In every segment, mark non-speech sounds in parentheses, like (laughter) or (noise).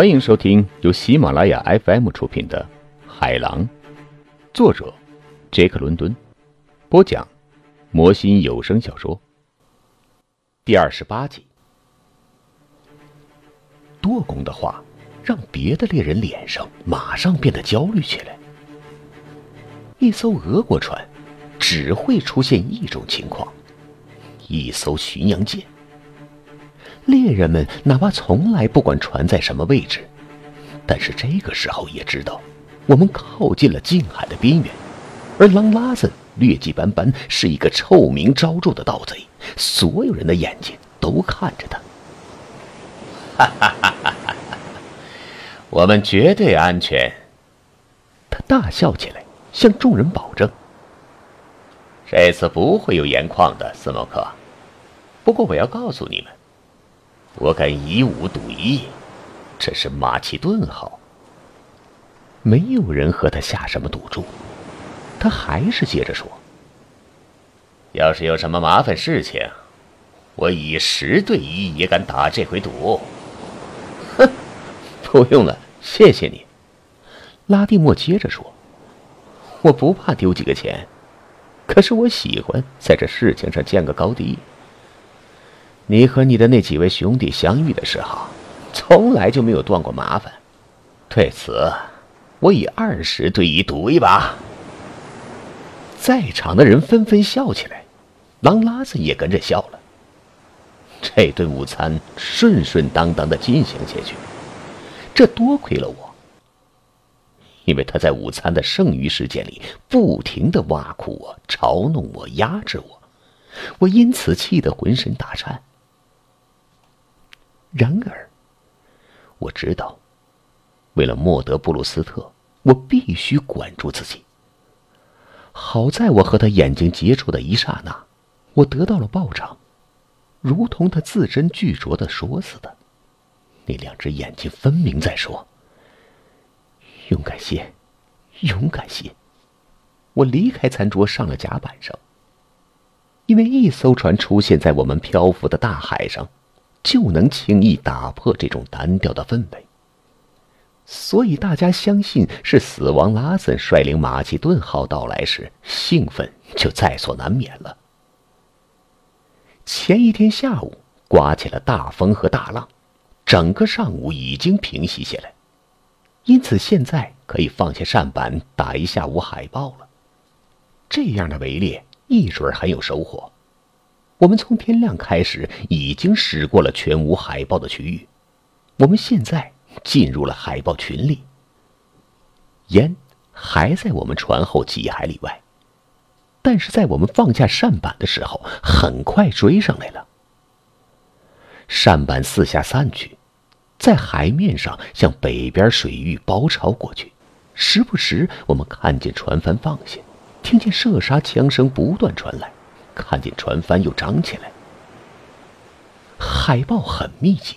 欢迎收听由喜马拉雅 FM 出品的《海狼》，作者杰克·伦敦，播讲魔心有声小说第二十八集。多功的话，让别的猎人脸上马上变得焦虑起来。一艘俄国船只会出现一种情况：一艘巡洋舰。猎人们哪怕从来不管船在什么位置，但是这个时候也知道，我们靠近了近海的边缘，而狼拉森劣迹斑斑，是一个臭名昭著的盗贼，所有人的眼睛都看着他。哈哈哈哈哈！我们绝对安全。他大笑起来。向众人保证：“这次不会有盐矿的，斯莫克。不过我要告诉你们，我敢以五赌一，这是马其顿号。没有人和他下什么赌注。”他还是接着说：“要是有什么麻烦事情，我以十对一也敢打这回赌。”哼，不用了，谢谢你。”拉蒂莫接着说。我不怕丢几个钱，可是我喜欢在这事情上见个高低。你和你的那几位兄弟相遇的时候，从来就没有断过麻烦。对此，我以二十对一赌一把。在场的人纷纷笑起来，狼拉子也跟着笑了。这顿午餐顺顺当当的进行下去，这多亏了我。因为他在午餐的剩余时间里不停的挖苦我、嘲弄我、压制我，我因此气得浑身打颤。然而，我知道，为了莫德布鲁斯特，我必须管住自己。好在我和他眼睛接触的一刹那，我得到了报偿，如同他字斟句酌的说似的，那两只眼睛分明在说。勇敢些，勇敢些！我离开餐桌，上了甲板上。因为一艘船出现在我们漂浮的大海上，就能轻易打破这种单调的氛围。所以大家相信是死亡拉森率领马其顿号到来时，兴奋就在所难免了。前一天下午刮起了大风和大浪，整个上午已经平息下来。因此，现在可以放下扇板打一下午海豹了。这样的围猎一准很有收获。我们从天亮开始已经驶过了全无海豹的区域，我们现在进入了海豹群里。烟还在我们船后几海里外，但是在我们放下扇板的时候，很快追上来了。扇板四下散去。在海面上向北边水域包抄过去，时不时我们看见船帆放下，听见射杀枪声不断传来，看见船帆又张起来。海豹很密集，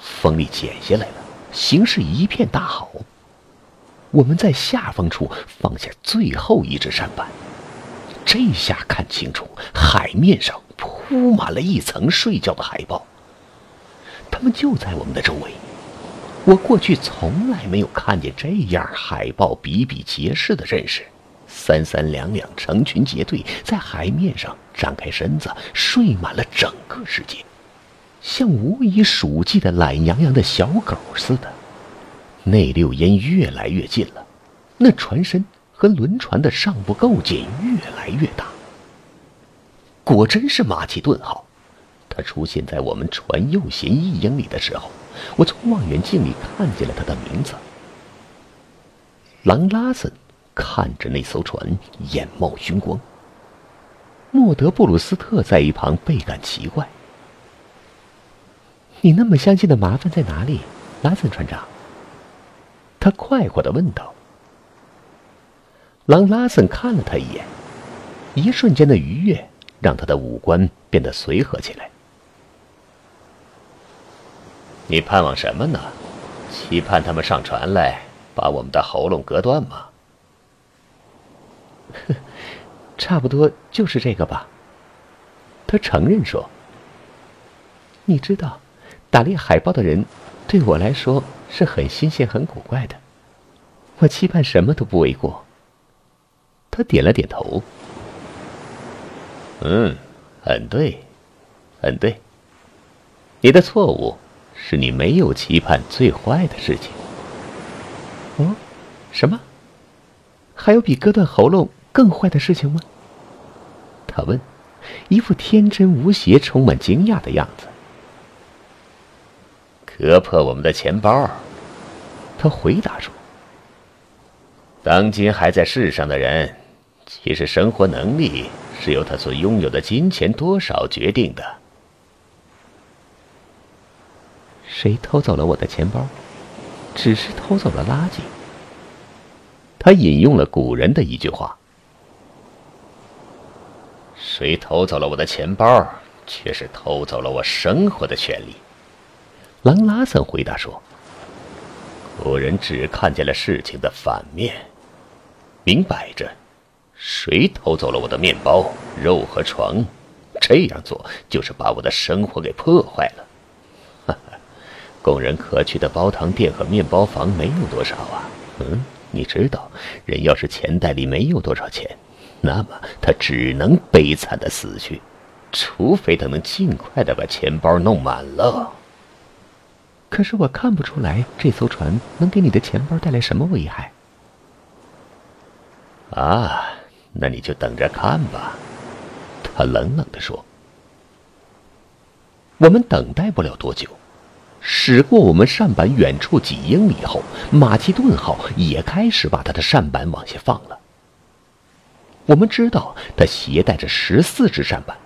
风力减下来了，形势一片大好。我们在下风处放下最后一只扇板，这下看清楚，海面上铺满了一层睡觉的海豹。他们就在我们的周围，我过去从来没有看见这样海豹比比皆是的阵势，三三两两成群结队在海面上展开身子，睡满了整个世界，像无以数计的懒洋洋的小狗似的。那溜烟越来越近了，那船身和轮船的上部构件越来越大。果真是马其顿号。它出现在我们船右舷一英里的时候，我从望远镜里看见了他的名字。狼拉森看着那艘船，眼冒凶光。莫德布鲁斯特在一旁倍感奇怪：“你那么相信的麻烦在哪里，拉森船长？”他快活的问道。狼拉森看了他一眼，一瞬间的愉悦让他的五官变得随和起来。你盼望什么呢？期盼他们上船来，把我们的喉咙割断吗？(laughs) 差不多就是这个吧。他承认说：“你知道，打猎海豹的人，对我来说是很新鲜、很古怪的。我期盼什么都不为过。他点了点头。嗯，很对，很对。你的错误是你没有期盼最坏的事情。哦，什么？还有比割断喉咙更坏的事情吗？他问，一副天真无邪、充满惊讶的样子。割破我们的钱包。他回答说：“当今还在世上的人，其实生活能力是由他所拥有的金钱多少决定的。”谁偷走了我的钱包？只是偷走了垃圾。他引用了古人的一句话：“谁偷走了我的钱包，却是偷走了我生活的权利。”狼拉森回答说。古人只看见了事情的反面，明摆着，谁偷走了我的面包、肉和床，这样做就是把我的生活给破坏了。哈哈，供人可去的包糖店和面包房没有多少啊。嗯，你知道，人要是钱袋里没有多少钱，那么他只能悲惨的死去，除非他能尽快的把钱包弄满了。可是我看不出来这艘船能给你的钱包带来什么危害。啊，那你就等着看吧。”他冷冷的说。“我们等待不了多久，驶过我们扇板远处几英里后，马其顿号也开始把他的扇板往下放了。我们知道他携带着十四只扇板，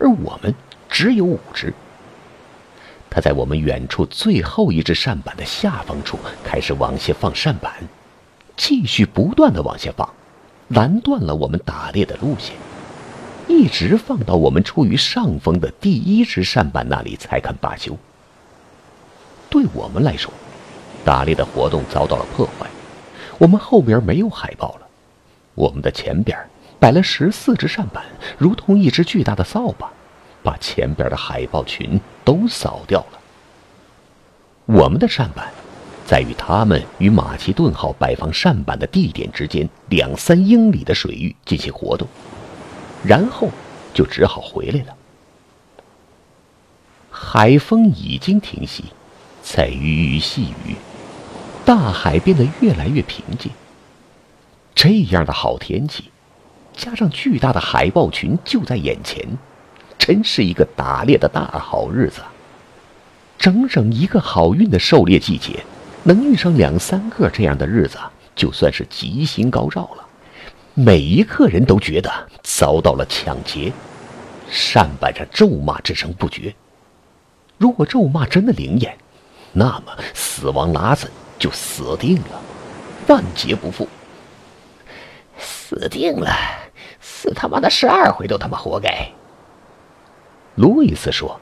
而我们只有五只。”他在我们远处最后一只扇板的下方处开始往下放扇板，继续不断的往下放，拦断了我们打猎的路线，一直放到我们处于上风的第一只扇板那里才肯罢休。对我们来说，打猎的活动遭到了破坏，我们后边没有海豹了，我们的前边摆了十四只扇板，如同一只巨大的扫把。把前边的海豹群都扫掉了。我们的扇板，在与他们与马其顿号摆放扇板的地点之间两三英里的水域进行活动，然后就只好回来了。海风已经停息，在鱼鱼细雨，大海变得越来越平静。这样的好天气，加上巨大的海豹群就在眼前。真是一个打猎的大好日子，整整一个好运的狩猎季节，能遇上两三个这样的日子，就算是吉星高照了。每一个人都觉得遭到了抢劫，扇板上咒骂之声不绝。如果咒骂真的灵验，那么死亡拉森就死定了，万劫不复。死定了，死他妈的十二回都他妈活该。路易斯说：“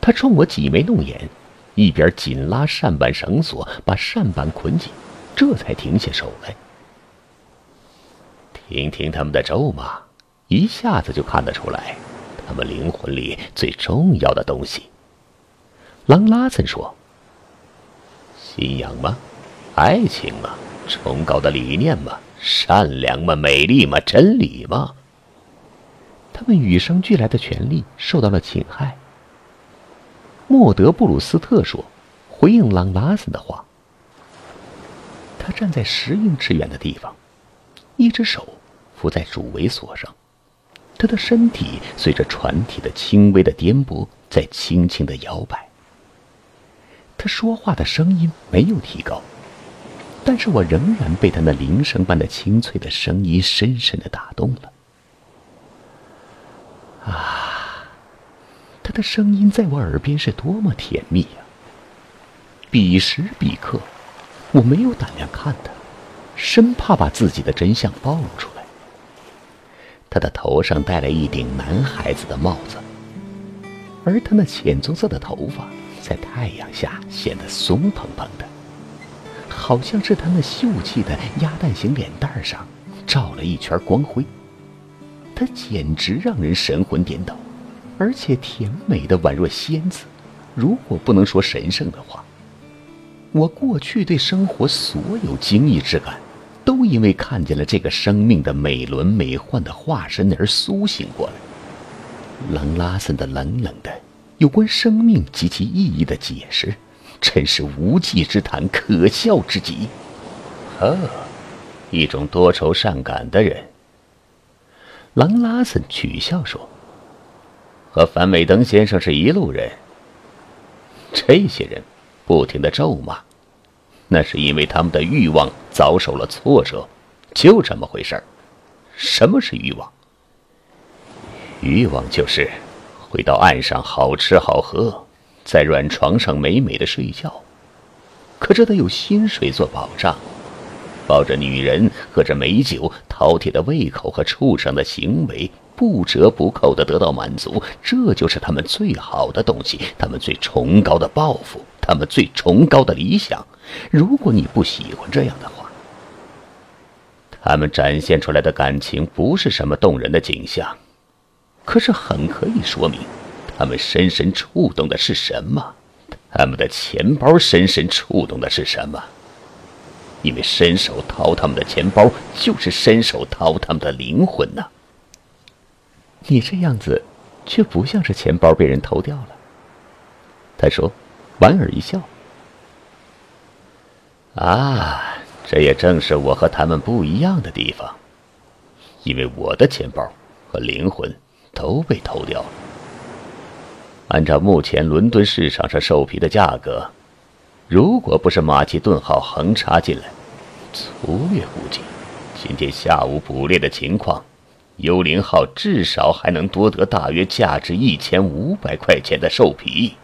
他冲我挤眉弄眼，一边紧拉扇板绳索，把扇板捆紧，这才停下手来。听听他们的咒骂，一下子就看得出来，他们灵魂里最重要的东西。”朗拉森说：“信仰吗？爱情吗？崇高的理念吗？善良吗？美丽吗？真理吗？”他们与生俱来的权利受到了侵害。莫德布鲁斯特说，回应朗拉森的话。他站在十英尺远的地方，一只手扶在主桅锁上，他的身体随着船体的轻微的颠簸在轻轻的摇摆。他说话的声音没有提高，但是我仍然被他那铃声般的清脆的声音深深的打动了。啊，他的声音在我耳边是多么甜蜜呀！彼时彼刻，我没有胆量看他，生怕把自己的真相暴露出来。他的头上戴了一顶男孩子的帽子，而他那浅棕色的头发在太阳下显得松蓬蓬的，好像是他那秀气的鸭蛋型脸蛋上照了一圈光辉。他简直让人神魂颠倒，而且甜美的宛若仙子。如果不能说神圣的话，我过去对生活所有惊异之感，都因为看见了这个生命的美轮美奂的化身而苏醒过来。朗拉森的冷冷的有关生命及其意义的解释，真是无稽之谈，可笑之极。呵，一种多愁善感的人。朗拉森取笑说：“和樊美登先生是一路人。这些人。”不停的咒骂，那是因为他们的欲望遭受了挫折，就这么回事儿。什么是欲望？欲望就是回到岸上好吃好喝，在软床上美美的睡觉。可这得有薪水做保障，抱着女人，喝着美酒，饕餮的胃口和畜生的行为。不折不扣的得到满足，这就是他们最好的东西，他们最崇高的抱负，他们最崇高的理想。如果你不喜欢这样的话，他们展现出来的感情不是什么动人的景象，可是很可以说明，他们深深触动的是什么？他们的钱包深深触动的是什么？因为伸手掏他们的钱包，就是伸手掏他们的灵魂呢。你这样子，却不像是钱包被人偷掉了。他说，莞尔一笑。啊，这也正是我和他们不一样的地方，因为我的钱包和灵魂都被偷掉了。按照目前伦敦市场上兽皮的价格，如果不是马其顿号横插进来，粗略估计，今天下午捕猎的情况。幽灵号至少还能多得大约价值一千五百块钱的兽皮。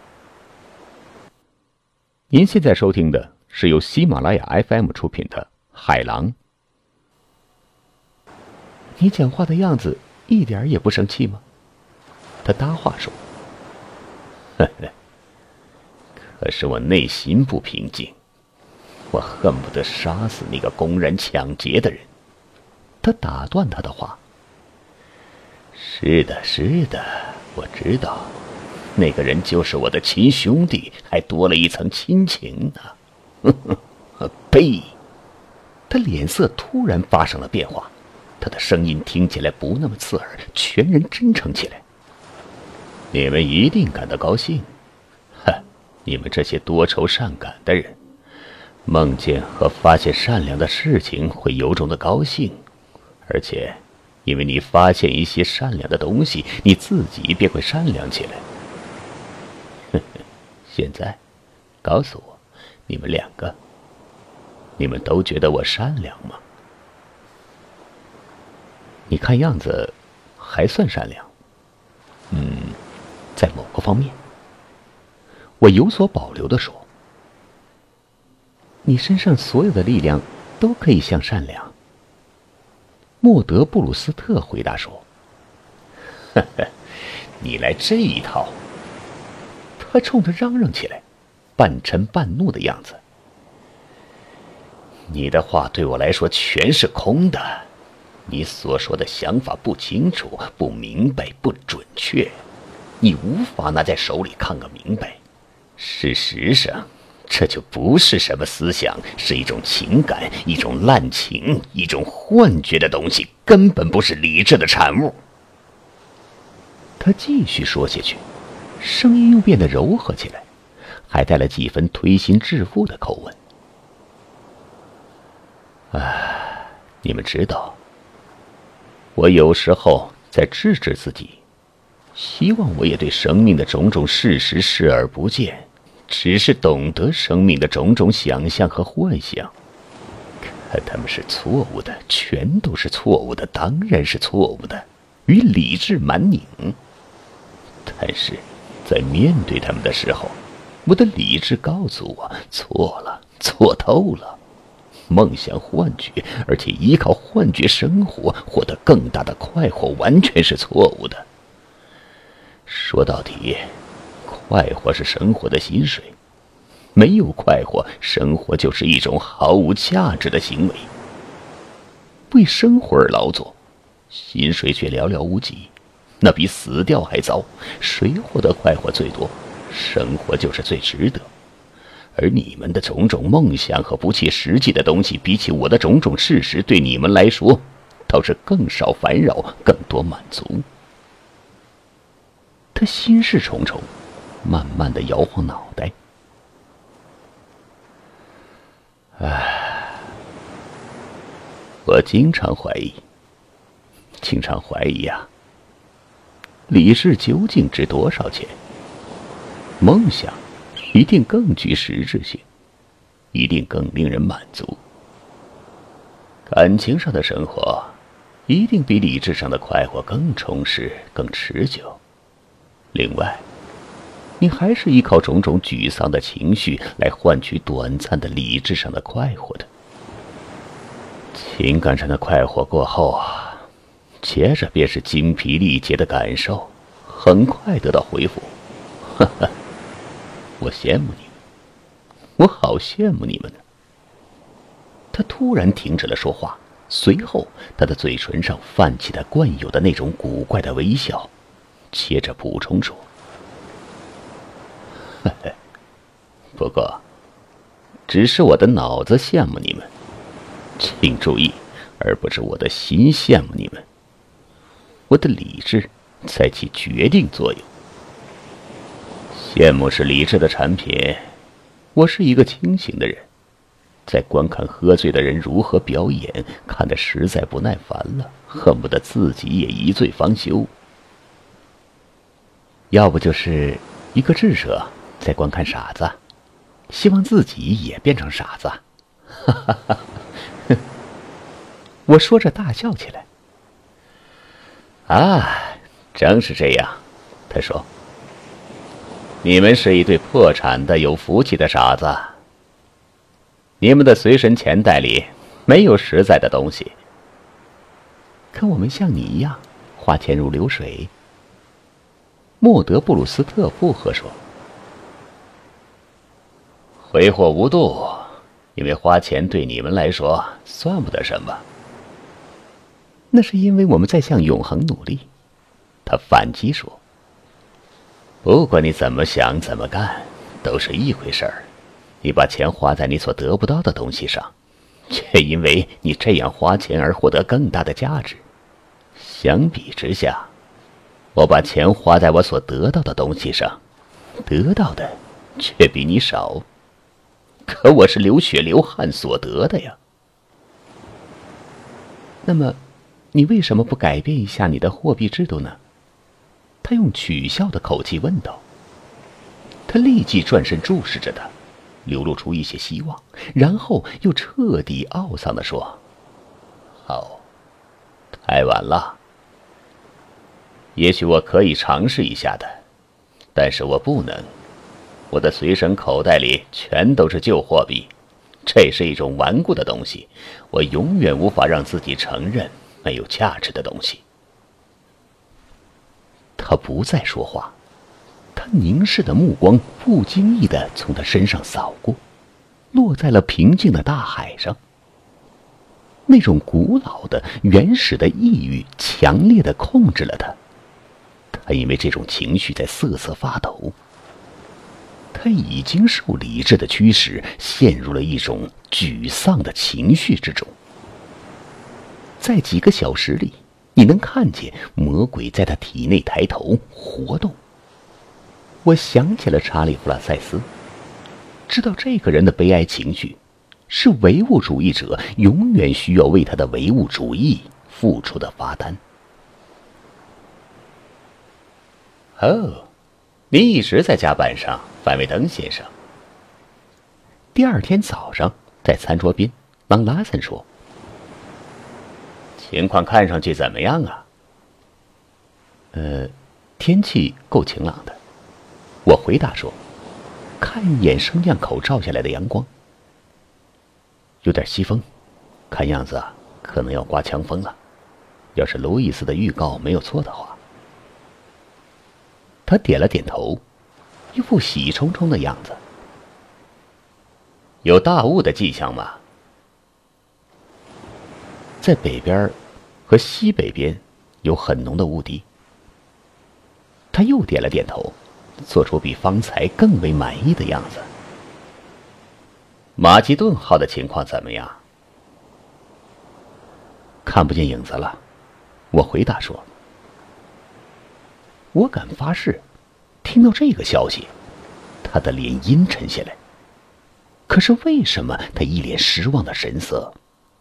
您现在收听的是由喜马拉雅 FM 出品的《海狼》。你讲话的样子一点也不生气吗？(laughs) 他搭话说：“呵呵，可是我内心不平静，我恨不得杀死那个公然抢劫的人。”他打断他的话。是的，是的，我知道，那个人就是我的亲兄弟，还多了一层亲情呢。(laughs) 呸！他脸色突然发生了变化，他的声音听起来不那么刺耳，全然真诚起来。你们一定感到高兴，你们这些多愁善感的人，梦见和发现善良的事情会由衷的高兴，而且。因为你发现一些善良的东西，你自己便会善良起来。(laughs) 现在，告诉我，你们两个，你们都觉得我善良吗？你看样子，还算善良。嗯，在某个方面，我有所保留的说，你身上所有的力量都可以向善良。莫德布鲁斯特回答说：“呵呵，你来这一套。”他冲他嚷嚷起来，半嗔半怒的样子。你的话对我来说全是空的，你所说的想法不清楚、不明白、不准确，你无法拿在手里看个明白。事实上。这就不是什么思想，是一种情感，一种滥情，一种幻觉的东西，根本不是理智的产物。他继续说下去，声音又变得柔和起来，还带了几分推心置腹的口吻。唉，你们知道，我有时候在制止自己，希望我也对生命的种种事实视而不见。只是懂得生命的种种想象和幻想，可他们是错误的，全都是错误的，当然是错误的，与理智蛮拧。但是，在面对他们的时候，我的理智告诉我错了，错透了。梦想幻觉，而且依靠幻觉生活，获得更大的快活，完全是错误的。说到底。快活是生活的薪水，没有快活，生活就是一种毫无价值的行为。为生活而劳作，薪水却寥寥无几，那比死掉还糟。谁获得快活最多，生活就是最值得。而你们的种种梦想和不切实际的东西，比起我的种种事实，对你们来说，倒是更少烦扰，更多满足。他心事重重，慢慢的摇晃脑袋。唉，我经常怀疑，经常怀疑呀，李氏究竟值多少钱？梦想。一定更具实质性，一定更令人满足。感情上的生活，一定比理智上的快活更充实、更持久。另外，你还是依靠种种沮丧的情绪来换取短暂的理智上的快活的。情感上的快活过后啊，接着便是精疲力竭的感受，很快得到恢复。哈哈。我羡慕你们，我好羡慕你们呢。他突然停止了说话，随后他的嘴唇上泛起他惯有的那种古怪的微笑，接着补充说：“ (laughs) 不过，只是我的脑子羡慕你们，请注意，而不是我的心羡慕你们。我的理智在起决定作用。”羡慕是理智的产品。我是一个清醒的人，在观看喝醉的人如何表演，看得实在不耐烦了，恨不得自己也一醉方休。要不就是一个智者在观看傻子，希望自己也变成傻子。哈哈哈！我说着大笑起来。啊，正是这样，他说。你们是一对破产的有福气的傻子。你们的随身钱袋里没有实在的东西。可我们像你一样，花钱如流水。莫德布鲁斯特附和说：“挥霍无度，因为花钱对你们来说算不得什么。那是因为我们在向永恒努力。”他反击说。不管你怎么想、怎么干，都是一回事儿。你把钱花在你所得不到的东西上，却因为你这样花钱而获得更大的价值。相比之下，我把钱花在我所得到的东西上，得到的却比你少。可我是流血流汗所得的呀。那么，你为什么不改变一下你的货币制度呢？他用取笑的口气问道。他立即转身注视着他，流露出一些希望，然后又彻底懊丧的说：“好，太晚了。也许我可以尝试一下的，但是我不能。我的随身口袋里全都是旧货币，这是一种顽固的东西，我永远无法让自己承认没有价值的东西。”他不再说话，他凝视的目光不经意的从他身上扫过，落在了平静的大海上。那种古老的、原始的抑郁强烈的控制了他，他因为这种情绪在瑟瑟发抖。他已经受理智的驱使，陷入了一种沮丧的情绪之中。在几个小时里。你能看见魔鬼在他体内抬头活动。我想起了查理·弗拉塞斯，知道这个人的悲哀情绪，是唯物主义者永远需要为他的唯物主义付出的罚单。哦，你一直在加班上，范维登先生。第二天早上，在餐桌边，朗拉森说。情况看上去怎么样啊？呃，天气够晴朗的。我回答说：“看一眼升降口照下来的阳光，有点西风，看样子啊可能要刮强风了。要是路易斯的预告没有错的话。”他点了点头，一副喜冲冲的样子。有大雾的迹象吗？在北边和西北边有很浓的雾滴。他又点了点头，做出比方才更为满意的样子。马其顿号的情况怎么样？看不见影子了，我回答说。我敢发誓，听到这个消息，他的脸阴沉下来。可是为什么他一脸失望的神色，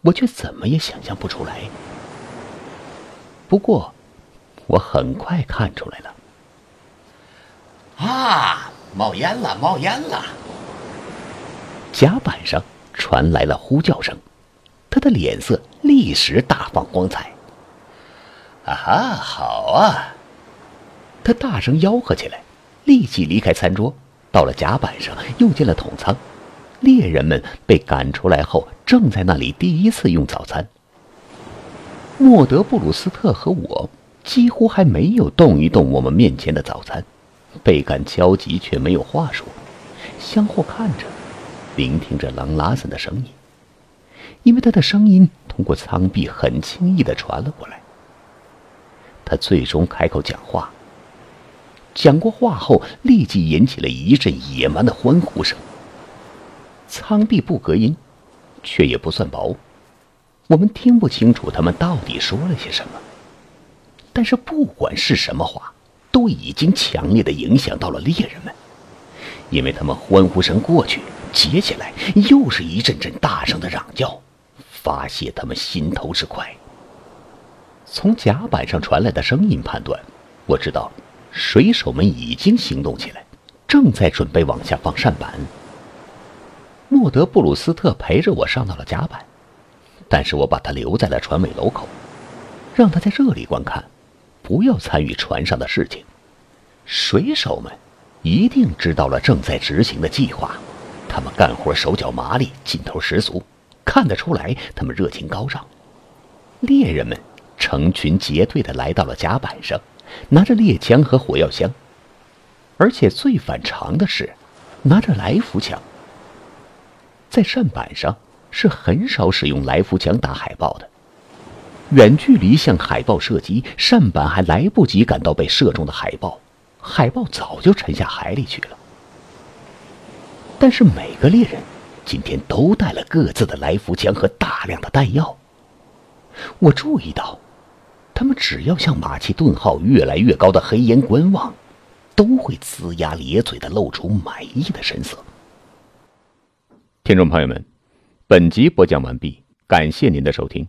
我却怎么也想象不出来。不过，我很快看出来了。啊，冒烟了，冒烟了！甲板上传来了呼叫声，他的脸色立时大放光彩。啊哈，好啊！他大声吆喝起来，立即离开餐桌，到了甲板上，又进了桶舱。猎人们被赶出来后，正在那里第一次用早餐。莫德布鲁斯特和我几乎还没有动一动我们面前的早餐，倍感焦急，却没有话说，相互看着。聆听着朗拉森的声音，因为他的声音通过舱壁很轻易的传了过来。他最终开口讲话。讲过话后，立即引起了一阵野蛮的欢呼声。舱壁不隔音，却也不算薄，我们听不清楚他们到底说了些什么。但是不管是什么话，都已经强烈的影响到了猎人们，因为他们欢呼声过去。接下来又是一阵阵大声的嚷叫，发泄他们心头之快。从甲板上传来的声音判断，我知道水手们已经行动起来，正在准备往下放扇板。莫德布鲁斯特陪着我上到了甲板，但是我把他留在了船尾楼口，让他在这里观看，不要参与船上的事情。水手们一定知道了正在执行的计划。他们干活手脚麻利，劲头十足，看得出来他们热情高涨。猎人们成群结队的来到了甲板上，拿着猎枪和火药箱，而且最反常的是，拿着来福枪。在扇板上是很少使用来福枪打海豹的，远距离向海豹射击，扇板还来不及赶到被射中的海豹，海豹早就沉下海里去了。但是每个猎人今天都带了各自的来福枪和大量的弹药。我注意到，他们只要向马其顿号越来越高的黑烟观望，都会龇牙咧嘴的露出满意的神色。听众朋友们，本集播讲完毕，感谢您的收听。